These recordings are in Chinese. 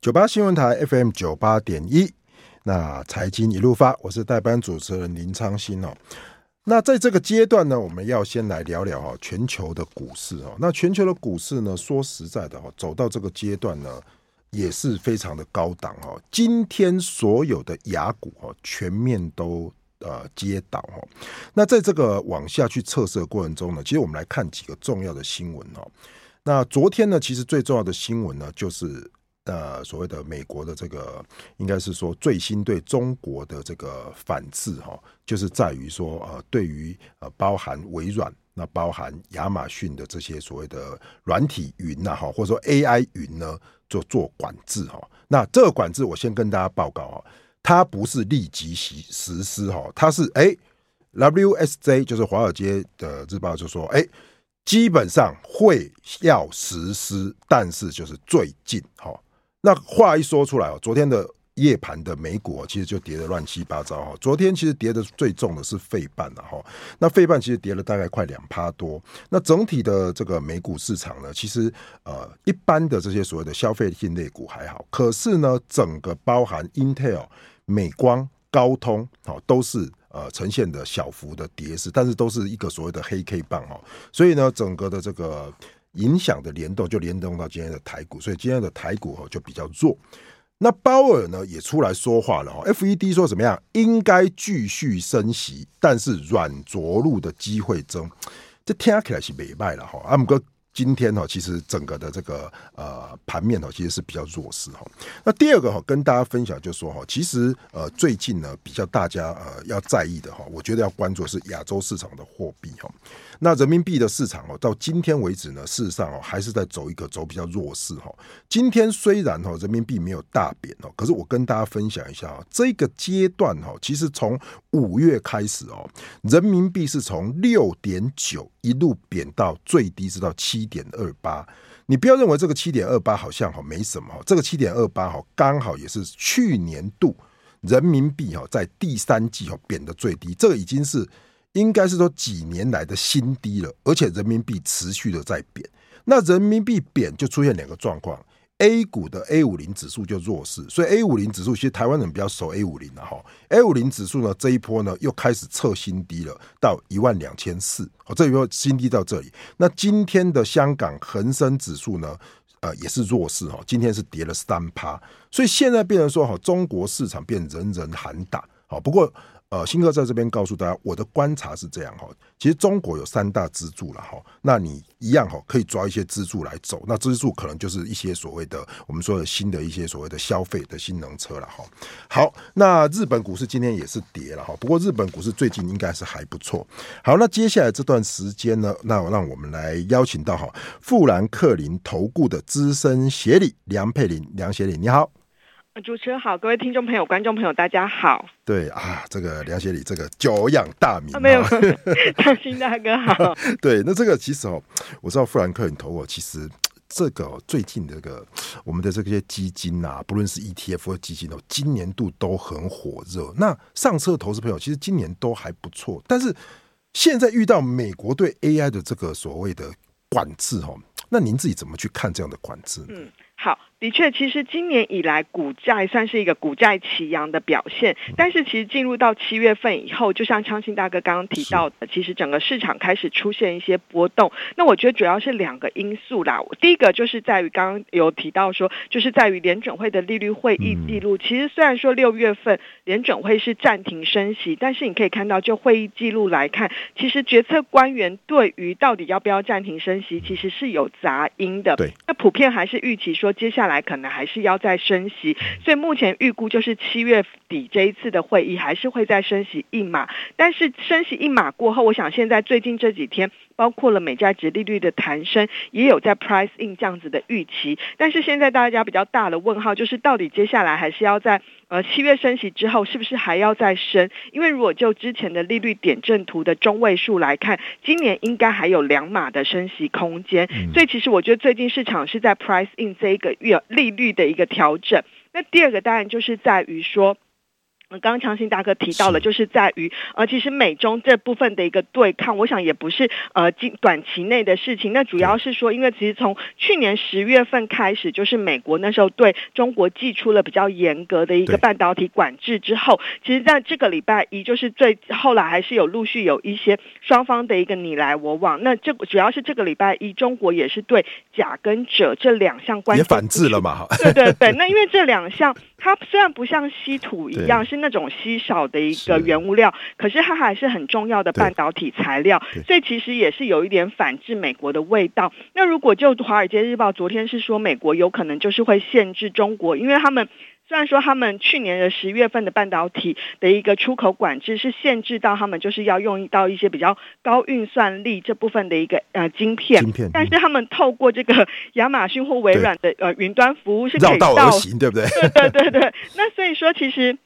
九八新闻台 FM 九八点一，那财经一路发，我是代班主持人林昌兴哦。那在这个阶段呢，我们要先来聊聊哈全球的股市哦。那全球的股市呢，说实在的哈，走到这个阶段呢，也是非常的高档哈。今天所有的雅股哈，全面都呃接倒哈。那在这个往下去测试的过程中呢，其实我们来看几个重要的新闻哈。那昨天呢，其实最重要的新闻呢，就是。呃，所谓的美国的这个，应该是说最新对中国的这个反制哈，就是在于说呃，对于呃包含微软、那包含亚马逊的这些所谓的软体云呐哈，或者说 AI 云呢，就做管制哈。那这个管制，我先跟大家报告哈，它不是立即实实施哈，它是哎，WSJ 就是华尔街的日报就说哎。基本上会要实施，但是就是最近哈。那话一说出来哦，昨天的夜盘的美股其实就跌得乱七八糟哈。昨天其实跌得最重的是费半了哈。那费半其实跌了大概快两趴多。那整体的这个美股市场呢，其实呃一般的这些所谓的消费性类股还好，可是呢，整个包含 Intel、美光、高通都是呃呈现的小幅的跌势，但是都是一个所谓的黑 K 棒哈。所以呢，整个的这个。影响的联动就联动到今天的台股，所以今天的台股就比较弱。那鲍尔呢也出来说话了，FED 说怎么样？应该继续升息，但是软着陆的机会增。这听起来是美败了哈。阿姆哥。今天哈，其实整个的这个呃盘面哈，其实是比较弱势哈。那第二个哈，跟大家分享就是说哈，其实呃最近呢，比较大家呃要在意的哈，我觉得要关注的是亚洲市场的货币哈。那人民币的市场哦，到今天为止呢，事实上哦还是在走一个走比较弱势哈。今天虽然哈人民币没有大贬哦，可是我跟大家分享一下啊，这个阶段哈，其实从五月开始哦，人民币是从六点九一路贬到最低是到七。一点二八，你不要认为这个七点二八好像哈没什么，这个七点二八哈刚好也是去年度人民币哈在第三季哈贬的最低，这个已经是应该是说几年来的新低了，而且人民币持续的在贬，那人民币贬就出现两个状况。A 股的 A 五零指数就弱势，所以 A 五零指数其实台湾人比较熟 A 五零了哈。A 五零指数呢这一波呢又开始测新低了，到一万两千四，哦，这一波新低到这里。那今天的香港恒生指数呢，呃也是弱势哈，今天是跌了三趴，所以现在变成说哈，中国市场变人人喊打，好不过。呃，新哥在这边告诉大家，我的观察是这样哈。其实中国有三大支柱了哈，那你一样哈，可以抓一些支柱来走。那支柱可能就是一些所谓的我们说的新的一些所谓的消费的新能车了哈。好，那日本股市今天也是跌了哈，不过日本股市最近应该是还不错。好，那接下来这段时间呢，那让我们来邀请到哈富兰克林投顾的资深协理梁佩玲，梁协理你好。主持人好，各位听众朋友、观众朋友，大家好。对啊，这个梁学礼，这个久仰大名，啊、没有，昌兴大哥好。对，那这个其实哦，我知道富兰克林投我，其实这个最近这个我们的这些基金啊，不论是 ETF 或基金哦，今年度都很火热。那上车的投资朋友，其实今年都还不错，但是现在遇到美国对 AI 的这个所谓的管制哦，那您自己怎么去看这样的管制？嗯，好。的确，其实今年以来股债算是一个股债齐扬的表现，但是其实进入到七月份以后，就像昌信大哥刚刚提到的，其实整个市场开始出现一些波动。那我觉得主要是两个因素啦。第一个就是在于刚刚有提到说，就是在于联准会的利率会议记录。其实虽然说六月份联准会是暂停升息，但是你可以看到就会议记录来看，其实决策官员对于到底要不要暂停升息，其实是有杂音的。对，那普遍还是预期说接下来。来可能还是要再升息，所以目前预估就是七月底这一次的会议还是会再升息一码，但是升息一码过后，我想现在最近这几天，包括了美债值利率的弹升，也有在 price in 这样子的预期，但是现在大家比较大的问号就是，到底接下来还是要在呃七月升息之后，是不是还要再升？因为如果就之前的利率点阵图的中位数来看，今年应该还有两码的升息空间，所以其实我觉得最近市场是在 price in 这一个月利率的一个调整。那第二个当然就是在于说。刚刚长兴大哥提到了，就是在于呃，其实美中这部分的一个对抗，我想也不是呃近短期内的事情。那主要是说，因为其实从去年十月份开始，就是美国那时候对中国寄出了比较严格的一个半导体管制之后，其实在这个礼拜一，就是最后来还是有陆续有一些双方的一个你来我往。那这主要是这个礼拜一，中国也是对甲跟者这两项关键也反制了嘛？对对对。那因为这两项，它虽然不像稀土一样是。那种稀少的一个原物料，可是它还是很重要的半导体材料，所以其实也是有一点反制美国的味道。那如果就《华尔街日报》昨天是说，美国有可能就是会限制中国，因为他们虽然说他们去年的十月份的半导体的一个出口管制是限制到他们就是要用到一些比较高运算力这部分的一个呃晶片，晶片，但是他们透过这个亚马逊或微软的呃云端服务是可以到，绕道而行，对不对？对对对对。那所以说其实。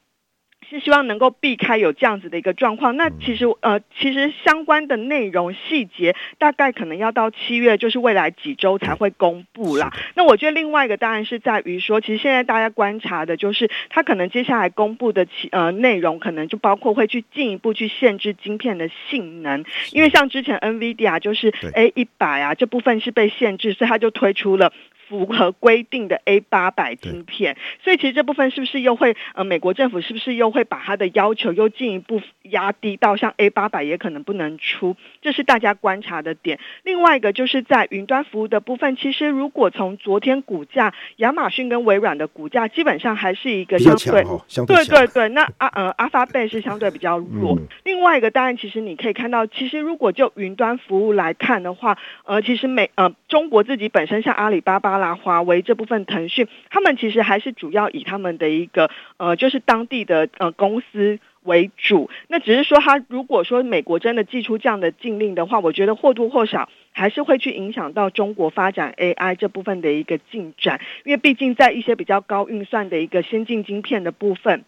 是希望能够避开有这样子的一个状况。那其实呃，其实相关的内容细节大概可能要到七月，就是未来几周才会公布啦。那我觉得另外一个当然是在于说，其实现在大家观察的就是，它可能接下来公布的其呃内容，可能就包括会去进一步去限制晶片的性能，因为像之前 NVIDIA 就是 A 一百啊这部分是被限制，所以它就推出了。符合规定的 A 八百晶片，所以其实这部分是不是又会呃，美国政府是不是又会把它的要求又进一步压低到像 A 八百也可能不能出，这是大家观察的点。另外一个就是在云端服务的部分，其实如果从昨天股价，亚马逊跟微软的股价基本上还是一个相对，哦、相对对对对，那啊呃阿发贝是相对比较弱。嗯、另外一个当然，其实你可以看到，其实如果就云端服务来看的话，呃，其实美呃中国自己本身像阿里巴巴。啦，华为这部分，腾讯他们其实还是主要以他们的一个呃，就是当地的呃公司为主。那只是说，他如果说美国真的寄出这样的禁令的话，我觉得或多或少还是会去影响到中国发展 AI 这部分的一个进展，因为毕竟在一些比较高运算的一个先进晶片的部分。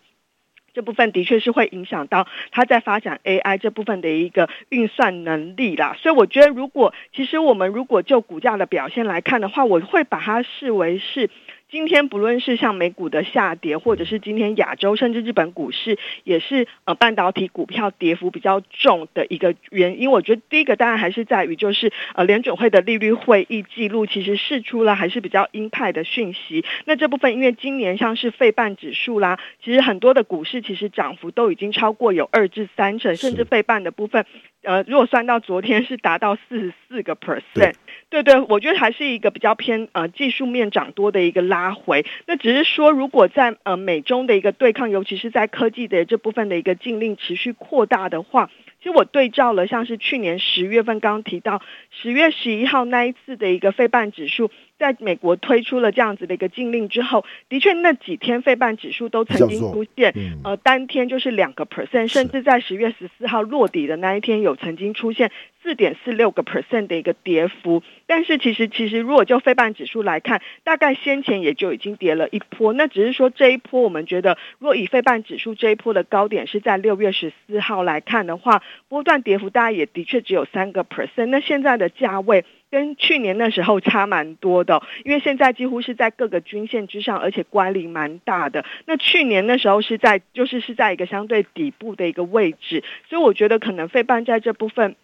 这部分的确是会影响到它在发展 AI 这部分的一个运算能力啦，所以我觉得，如果其实我们如果就股价的表现来看的话，我会把它视为是。今天不论是像美股的下跌，或者是今天亚洲甚至日本股市也是呃半导体股票跌幅比较重的一个原因，我觉得第一个当然还是在于就是呃联准会的利率会议记录其实释出了还是比较鹰派的讯息。那这部分因为今年像是费半指数啦，其实很多的股市其实涨幅都已经超过有二至三成，甚至费半的部分呃如果算到昨天是达到四十四个 percent。对对，我觉得还是一个比较偏呃技术面涨多的一个拉回。那只是说，如果在呃美中的一个对抗，尤其是在科技的这部分的一个禁令持续扩大的话，其实我对照了像是去年十月份刚刚提到十月十一号那一次的一个费半指数。在美国推出了这样子的一个禁令之后，的确那几天费半指数都曾经出现，呃，当天就是两个 percent，甚至在十月十四号落底的那一天，有曾经出现四点四六个 percent 的一个跌幅。但是其实其实如果就费半指数来看，大概先前也就已经跌了一波。那只是说这一波，我们觉得，如果以费半指数这一波的高点是在六月十四号来看的话，波段跌幅大概也的确只有三个 percent。那现在的价位。跟去年那时候差蛮多的，因为现在几乎是在各个均线之上，而且乖离蛮大的。那去年那时候是在，就是是在一个相对底部的一个位置，所以我觉得可能费半在这部分。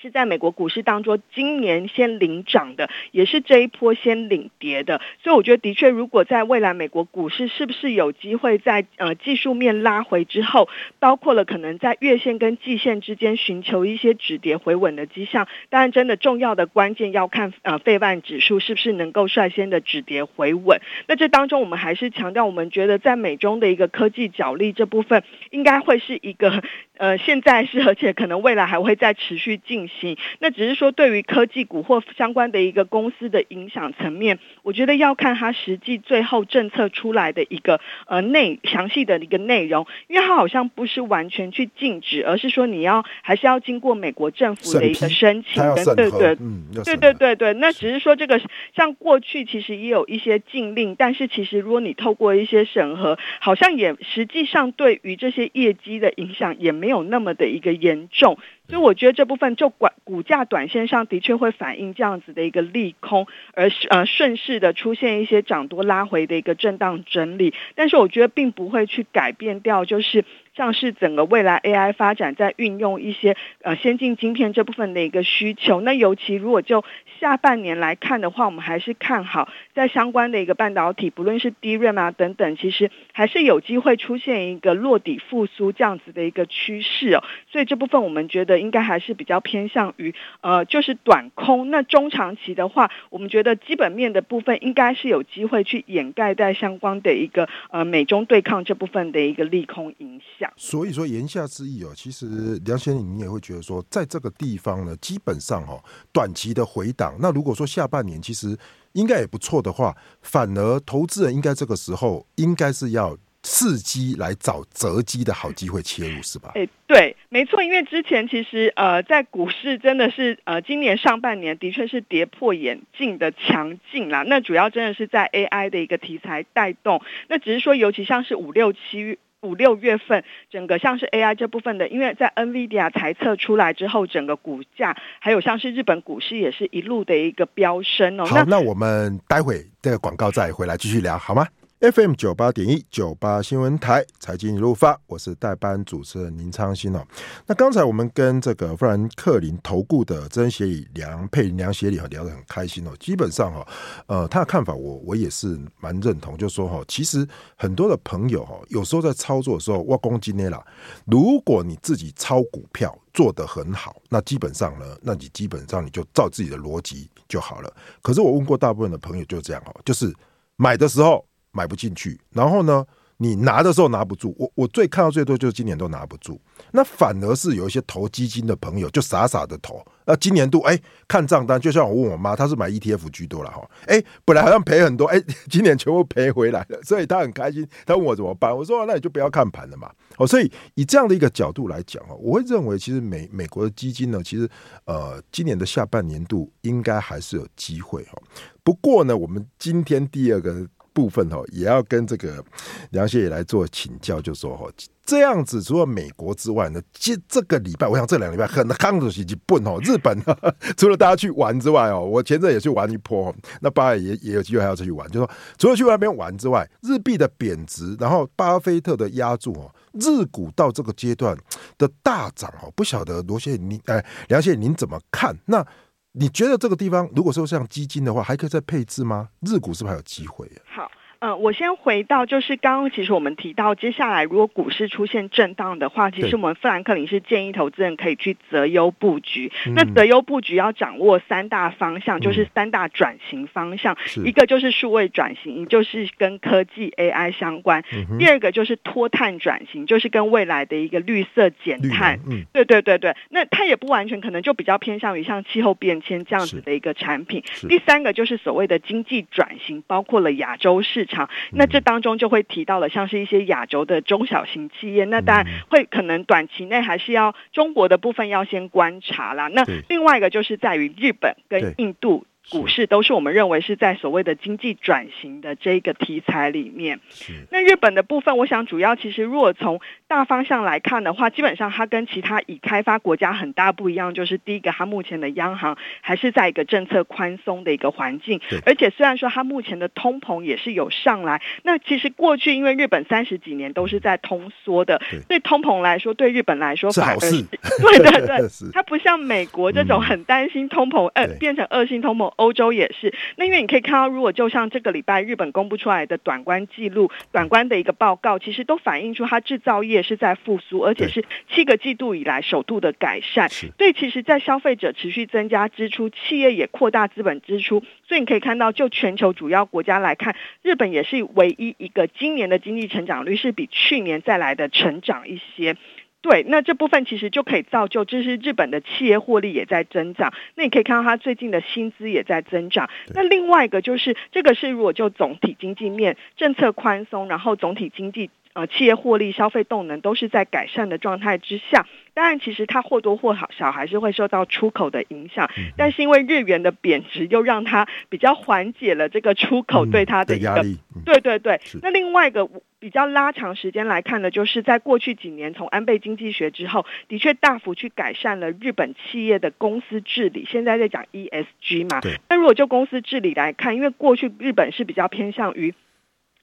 是在美国股市当中，今年先领涨的，也是这一波先领跌的，所以我觉得的确，如果在未来美国股市是不是有机会在呃技术面拉回之后，包括了可能在月线跟季线之间寻求一些止跌回稳的迹象，当然真的重要的关键要看呃费万指数是不是能够率先的止跌回稳。那这当中我们还是强调，我们觉得在美中的一个科技角力这部分，应该会是一个。呃，现在是，而且可能未来还会再持续进行。那只是说，对于科技股或相关的一个公司的影响层面，我觉得要看它实际最后政策出来的一个呃内详细的一个内容，因为它好像不是完全去禁止，而是说你要还是要经过美国政府的一个申请，对对对，嗯，对对对对。那只是说，这个像过去其实也有一些禁令，但是其实如果你透过一些审核，好像也实际上对于这些业绩的影响也没。有那么的一个严重。所以我觉得这部分就管股价短线上的确会反映这样子的一个利空，而呃顺势的出现一些涨多拉回的一个震荡整理，但是我觉得并不会去改变掉，就是。像是整个未来 AI 发展在运用一些呃先进晶片这部分的一个需求，那尤其如果就下半年来看的话，我们还是看好在相关的一个半导体，不论是 DRAM 啊等等，其实还是有机会出现一个落底复苏这样子的一个趋势哦。所以这部分我们觉得应该还是比较偏向于呃就是短空。那中长期的话，我们觉得基本面的部分应该是有机会去掩盖在相关的一个呃美中对抗这部分的一个利空影响。所以说言下之意哦，其实梁先生你也会觉得说，在这个地方呢，基本上哦短期的回档，那如果说下半年其实应该也不错的话，反而投资人应该这个时候应该是要伺机来找择机的好机会切入，是吧？哎，对，没错，因为之前其实呃，在股市真的是呃，今年上半年的确是跌破眼镜的强劲啦。那主要真的是在 AI 的一个题材带动，那只是说尤其像是五六七。五六月份，整个像是 AI 这部分的，因为在 NVIDIA 财测出来之后，整个股价还有像是日本股市也是一路的一个飙升哦。好，那，那我们待会这个广告再回来继续聊，好吗？FM 九八点一九八新闻台财经一路发，我是代班主持人林昌兴哦。那刚才我们跟这个富兰克林投顾的资深协理梁佩玲梁协理聊得很开心哦。基本上哈，呃，他的看法我我也是蛮认同，就是说哈，其实很多的朋友哈，有时候在操作的时候，挖公今天啦，如果你自己操股票做得很好，那基本上呢，那你基本上你就照自己的逻辑就好了。可是我问过大部分的朋友就这样哦，就是买的时候。买不进去，然后呢，你拿的时候拿不住。我我最看到最多就是今年都拿不住，那反而是有一些投基金的朋友就傻傻的投。那今年度哎，看账单，就像我问我妈，她是买 ETF 居多了哈。哎，本来好像赔很多，哎，今年全部赔回来了，所以她很开心。她问我怎么办，我说那你就不要看盘了嘛。哦，所以以这样的一个角度来讲哦，我会认为其实美美国的基金呢，其实呃，今年的下半年度应该还是有机会哈。不过呢，我们今天第二个。部分哈，也要跟这个梁谢也来做请教，就说哈，这样子除了美国之外呢，这这个礼拜，我想这两个礼拜很康的时机笨哦，日本 除了大家去玩之外哦，我前阵也去玩一波，那巴尔也也有机会还要出去玩，就说除了去那边玩之外，日币的贬值，然后巴菲特的压注哦，日股到这个阶段的大涨哦，不晓得罗谢您哎，梁谢您怎么看？那你觉得这个地方，如果说像基金的话，还可以再配置吗？日股是不是还有机会？好。嗯、呃，我先回到，就是刚刚其实我们提到，接下来如果股市出现震荡的话，其实我们富兰克林是建议投资人可以去择优布局。嗯、那择优布局要掌握三大方向，就是三大转型方向，嗯、一个就是数位转型，就是跟科技 AI 相关；嗯、第二个就是脱碳转型，就是跟未来的一个绿色减碳。嗯、对对对对，那它也不完全可能就比较偏向于像气候变迁这样子的一个产品。第三个就是所谓的经济转型，包括了亚洲市场。那这当中就会提到了，像是一些亚洲的中小型企业，那当然会可能短期内还是要中国的部分要先观察啦。那另外一个就是在于日本跟印度。股市都是我们认为是在所谓的经济转型的这个题材里面。是。那日本的部分，我想主要其实如果从大方向来看的话，基本上它跟其他已开发国家很大不一样，就是第一个，它目前的央行还是在一个政策宽松的一个环境。而且虽然说它目前的通膨也是有上来，那其实过去因为日本三十几年都是在通缩的，对。通膨来说，对日本来说反而是，是 对 对。对，它不像美国这种很担心通膨，呃，变成恶性通膨。欧洲也是，那因为你可以看到，如果就像这个礼拜日本公布出来的短观记录、短观的一个报告，其实都反映出它制造业是在复苏，而且是七个季度以来首度的改善。对，其实，在消费者持续增加支出，企业也扩大资本支出，所以你可以看到，就全球主要国家来看，日本也是唯一一个今年的经济成长率是比去年再来的成长一些。对，那这部分其实就可以造就，就是日本的企业获利也在增长。那你可以看到它最近的薪资也在增长。那另外一个就是，这个是如果就总体经济面政策宽松，然后总体经济呃企业获利、消费动能都是在改善的状态之下。当然，其实它或多或少还是会受到出口的影响，嗯、但是因为日元的贬值，又让它比较缓解了这个出口对它的一个、嗯、压力。对对对。那另外一个比较拉长时间来看呢，就是在过去几年从安倍经济学之后，的确大幅去改善了日本企业的公司治理。现在在讲 ESG 嘛，那如果就公司治理来看，因为过去日本是比较偏向于。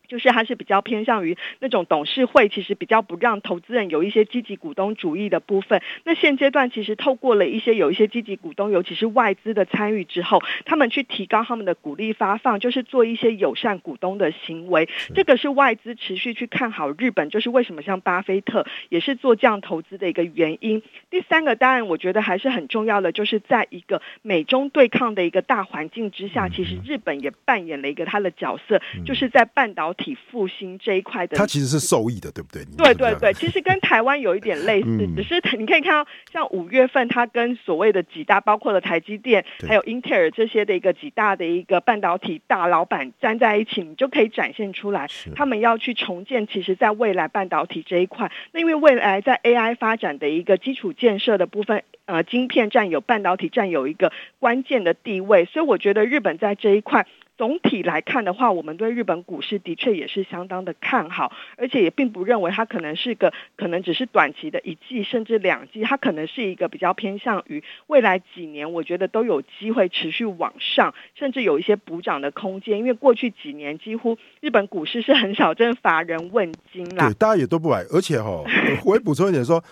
就是还是比较偏向于那种董事会，其实比较不让投资人有一些积极股东主义的部分。那现阶段其实透过了一些有一些积极股东，尤其是外资的参与之后，他们去提高他们的股利发放，就是做一些友善股东的行为。这个是外资持续去看好日本，就是为什么像巴菲特也是做这样投资的一个原因。第三个当然我觉得还是很重要的，就是在一个美中对抗的一个大环境之下，其实日本也扮演了一个他的角色，就是在半导体。体复兴这一块的，它其实是受益的，对不对？对对对，其实跟台湾有一点类似，嗯、只是你可以看到，像五月份，它跟所谓的几大，包括了台积电，还有英特尔这些的一个几大的一个半导体大老板站在一起，你就可以展现出来，他们要去重建。其实，在未来半导体这一块，那因为未来在 AI 发展的一个基础建设的部分，呃，晶片占有半导体占有一个关键的地位，所以我觉得日本在这一块。总体来看的话，我们对日本股市的确也是相当的看好，而且也并不认为它可能是个可能只是短期的一季甚至两季，它可能是一个比较偏向于未来几年，我觉得都有机会持续往上，甚至有一些补涨的空间。因为过去几年几乎日本股市是很少真乏人问津啦，对，大家也都不买，而且哈、哦，我也补充一点说，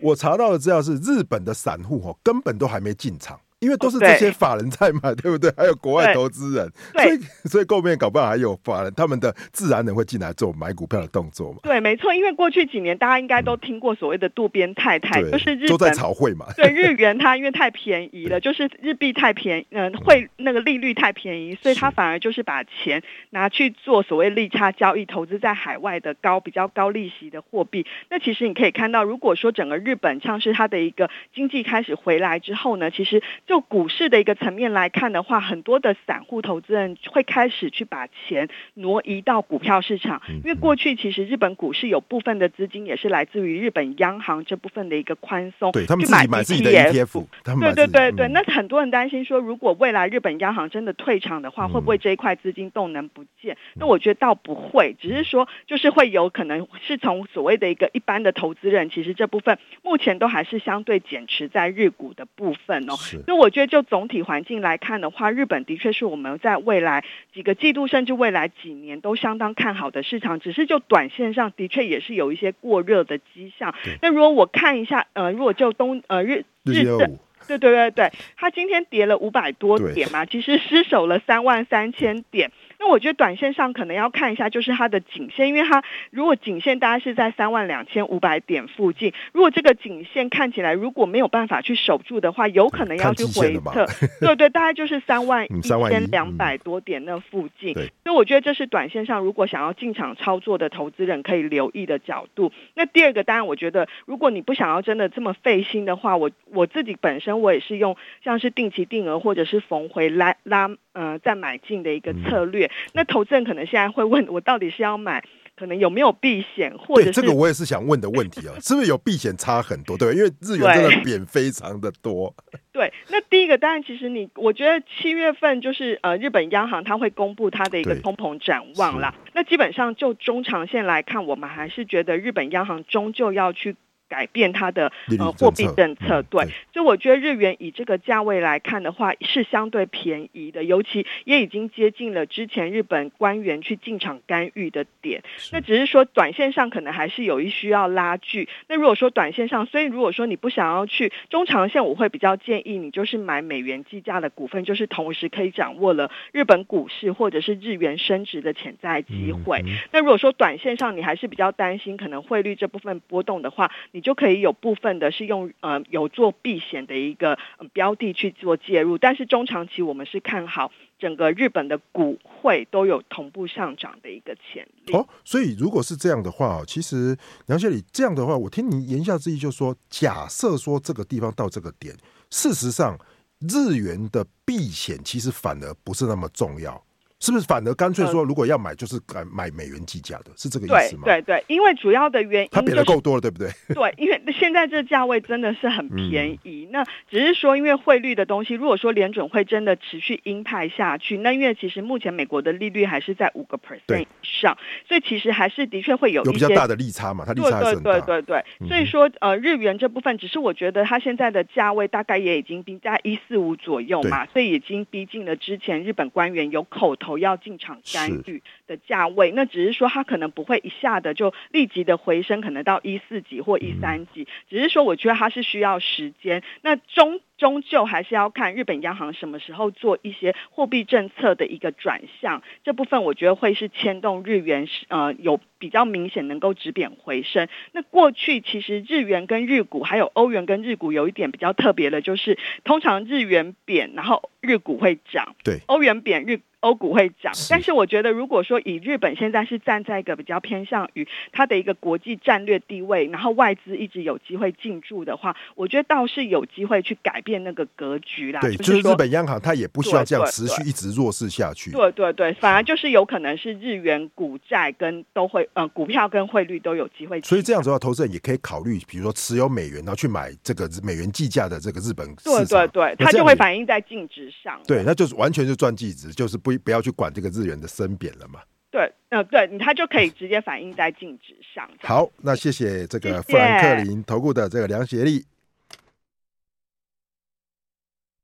我查到的资料是日本的散户哈根本都还没进场。因为都是这些法人在买，对不对？还有国外投资人，所以所以后面搞不好还有法人，他们的自然人会进来做买股票的动作嘛。对，没错。因为过去几年大家应该都听过所谓的渡边太太，就是日都在炒汇嘛。对，日元它因为太便宜了，就是日币太便宜，嗯，汇那个利率太便宜，所以他反而就是把钱拿去做所谓利差交易，投资在海外的高比较高利息的货币。那其实你可以看到，如果说整个日本像是它的一个经济开始回来之后呢，其实就股市的一个层面来看的话，很多的散户投资人会开始去把钱挪移到股票市场，因为过去其实日本股市有部分的资金也是来自于日本央行这部分的一个宽松，对他们自己买自己的 ETF，对对对对，那很多人担心说，如果未来日本央行真的退场的话，会不会这一块资金动能不见？那我觉得倒不会，只是说就是会有可能是从所谓的一个一般的投资人，其实这部分目前都还是相对减持在日股的部分哦，所以我觉得就。总体环境来看的话，日本的确是我们在未来几个季度甚至未来几年都相当看好的市场。只是就短线上的确也是有一些过热的迹象。那如果我看一下，呃，如果就东呃日日证，对对对对，它今天跌了五百多点嘛，其实失守了三万三千点。那我觉得短线上可能要看一下，就是它的颈线，因为它如果颈线大概是在三万两千五百点附近，如果这个颈线看起来如果没有办法去守住的话，有可能要去回撤。对对，大概就是三万一千两百多点那附近。所以我觉得这是短线上如果想要进场操作的投资人可以留意的角度。那第二个，当然我觉得如果你不想要真的这么费心的话，我我自己本身我也是用像是定期定额或者是逢回来拉。呃，再买进的一个策略，嗯、那投资人可能现在会问我，到底是要买，可能有没有避险，或者是这个我也是想问的问题啊，是不是有避险差很多？对，因为日元真的贬非常的多。对，那第一个当然，其实你我觉得七月份就是呃，日本央行它会公布它的一个通膨展望啦。那基本上就中长线来看，我们还是觉得日本央行终究要去。改变它的呃货币政策，对，所以我觉得日元以这个价位来看的话，是相对便宜的，尤其也已经接近了之前日本官员去进场干预的点。那只是说短线上可能还是有一需要拉锯。那如果说短线上，所以如果说你不想要去中长线，我会比较建议你就是买美元计价的股份，就是同时可以掌握了日本股市或者是日元升值的潜在机会。那如果说短线上你还是比较担心可能汇率这部分波动的话，你就可以有部分的是用呃有做避险的一个标的去做介入，但是中长期我们是看好整个日本的股汇都有同步上涨的一个潜力。哦，所以如果是这样的话，其实梁经理这样的话，我听你言下之意就是说，假设说这个地方到这个点，事实上日元的避险其实反而不是那么重要。是不是反而干脆说，如果要买，就是改买美元计价的，是这个意思吗？对对对，因为主要的原因它贬的够多了，对不对？对，因为现在这价位真的是很便宜。那只是说，因为汇率的东西，如果说联准会真的持续鹰派下去，那因为其实目前美国的利率还是在五个 percent 以上，所以其实还是的确会有有比较大的利差嘛，它利差很大。对对对对对，所以说呃，日元这部分，只是我觉得它现在的价位大概也已经逼在一四五左右嘛，所以已经逼近了之前日本官员有口头要进场干预的价位。那只是说它可能不会一下子就立即的回升，可能到一四级或一三级，只是说我觉得它是需要时间。那终终究还是要看日本央行什么时候做一些货币政策的一个转向，这部分我觉得会是牵动日元呃有比较明显能够止贬回升。那过去其实日元跟日股还有欧元跟日股有一点比较特别的，就是通常日元贬，然后日股会涨，对，欧元贬日。欧股会涨，但是我觉得，如果说以日本现在是站在一个比较偏向于它的一个国际战略地位，然后外资一直有机会进驻的话，我觉得倒是有机会去改变那个格局啦。对，就是日本央行它也不需要这样持续一直弱势下去。对对对，反而就是有可能是日元股债跟都会呃股票跟汇率都有机会。所以这样子的话，投资人也可以考虑，比如说持有美元，然后去买这个美元计价的这个日本市场。对对对，它就会反映在净值上。对，那就是完全是赚净值，就是不不要去管这个。日元的升贬了嘛？对，呃，对，它就可以直接反映在净值上。好，那谢谢这个富兰克林投顾的这个梁协力。